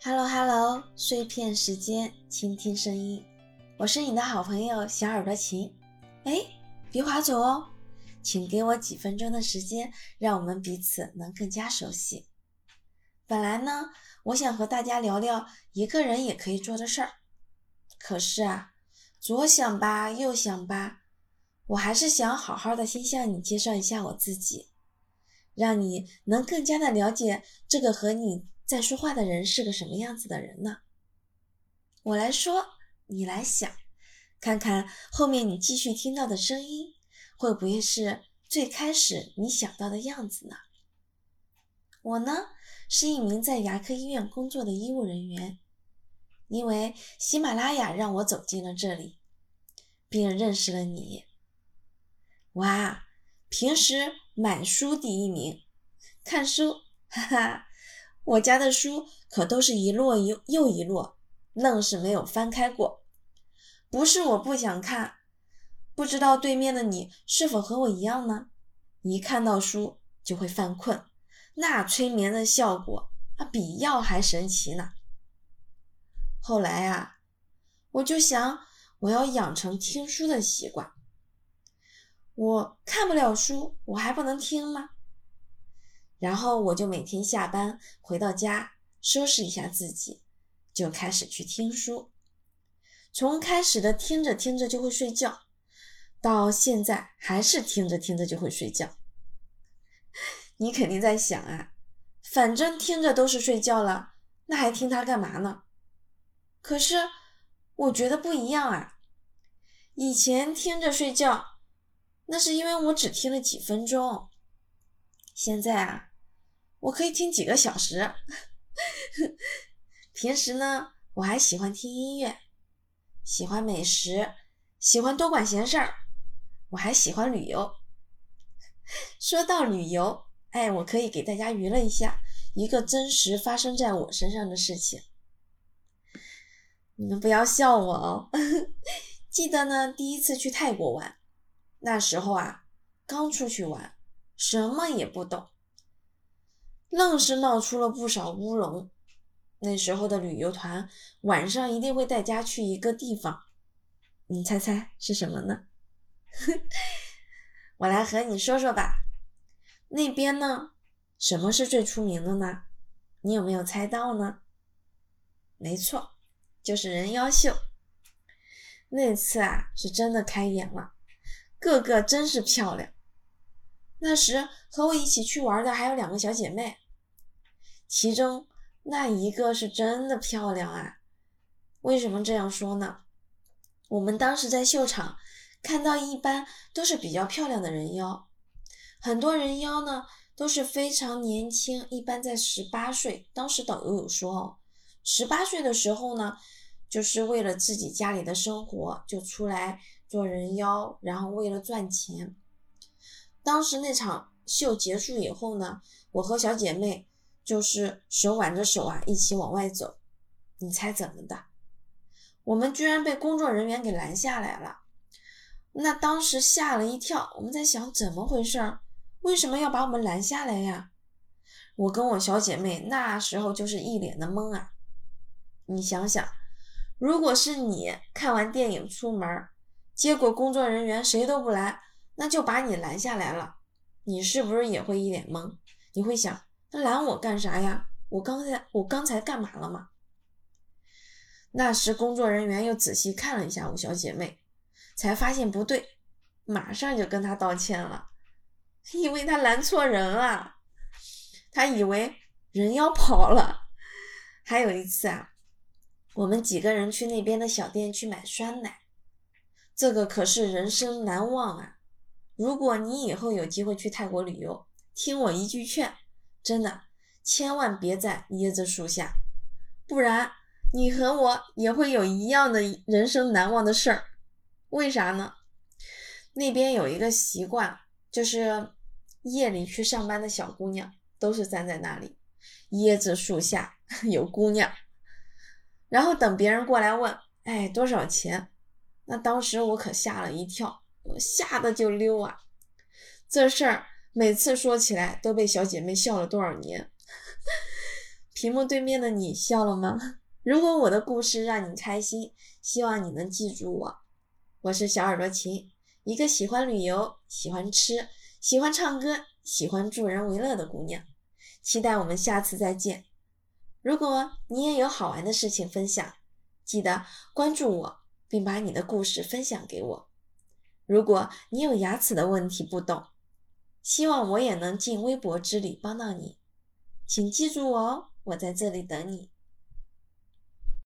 Hello Hello，碎片时间，倾听声音，我是你的好朋友小耳朵琴。哎，别划走哦，请给我几分钟的时间，让我们彼此能更加熟悉。本来呢，我想和大家聊聊一个人也可以做的事儿，可是啊，左想吧，右想吧，我还是想好好的先向你介绍一下我自己，让你能更加的了解这个和你。在说话的人是个什么样子的人呢？我来说，你来想，看看后面你继续听到的声音，会不会是最开始你想到的样子呢？我呢，是一名在牙科医院工作的医务人员，因为喜马拉雅让我走进了这里，并认识了你。哇，平时买书第一名，看书，哈哈。我家的书可都是一摞一又一摞，愣是没有翻开过。不是我不想看，不知道对面的你是否和我一样呢？一看到书就会犯困，那催眠的效果啊，比药还神奇呢。后来啊，我就想我要养成听书的习惯。我看不了书，我还不能听吗？然后我就每天下班回到家，收拾一下自己，就开始去听书。从开始的听着听着就会睡觉，到现在还是听着听着就会睡觉。你肯定在想啊，反正听着都是睡觉了，那还听它干嘛呢？可是我觉得不一样啊。以前听着睡觉，那是因为我只听了几分钟。现在啊。我可以听几个小时。平时呢，我还喜欢听音乐，喜欢美食，喜欢多管闲事儿，我还喜欢旅游。说到旅游，哎，我可以给大家娱乐一下一个真实发生在我身上的事情。你们不要笑我哦。记得呢，第一次去泰国玩，那时候啊，刚出去玩，什么也不懂。愣是闹出了不少乌龙。那时候的旅游团晚上一定会带家去一个地方，你猜猜是什么呢？我来和你说说吧。那边呢，什么是最出名的呢？你有没有猜到呢？没错，就是人妖秀。那次啊，是真的开眼了，个个真是漂亮。那时和我一起去玩的还有两个小姐妹，其中那一个是真的漂亮啊！为什么这样说呢？我们当时在秀场看到，一般都是比较漂亮的人妖，很多人妖呢都是非常年轻，一般在十八岁。当时导游有说哦，十八岁的时候呢，就是为了自己家里的生活就出来做人妖，然后为了赚钱。当时那场秀结束以后呢，我和小姐妹就是手挽着手啊，一起往外走。你猜怎么的？我们居然被工作人员给拦下来了。那当时吓了一跳，我们在想怎么回事？为什么要把我们拦下来呀？我跟我小姐妹那时候就是一脸的懵啊。你想想，如果是你看完电影出门，结果工作人员谁都不拦。那就把你拦下来了，你是不是也会一脸懵？你会想，那拦我干啥呀？我刚才我刚才干嘛了吗？那时工作人员又仔细看了一下我小姐妹，才发现不对，马上就跟她道歉了，因为她拦错人了，她以为人要跑了。还有一次啊，我们几个人去那边的小店去买酸奶，这个可是人生难忘啊。如果你以后有机会去泰国旅游，听我一句劝，真的千万别在椰子树下，不然你和我也会有一样的人生难忘的事儿。为啥呢？那边有一个习惯，就是夜里去上班的小姑娘都是站在那里，椰子树下 有姑娘，然后等别人过来问，哎，多少钱？那当时我可吓了一跳。吓得就溜啊！这事儿每次说起来都被小姐妹笑了多少年。屏幕对面的你笑了吗？如果我的故事让你开心，希望你能记住我。我是小耳朵琴，一个喜欢旅游、喜欢吃、喜欢唱歌、喜欢助人为乐的姑娘。期待我们下次再见。如果你也有好玩的事情分享，记得关注我，并把你的故事分享给我。如果你有牙齿的问题不懂，希望我也能尽微薄之力帮到你。请记住我哦，我在这里等你。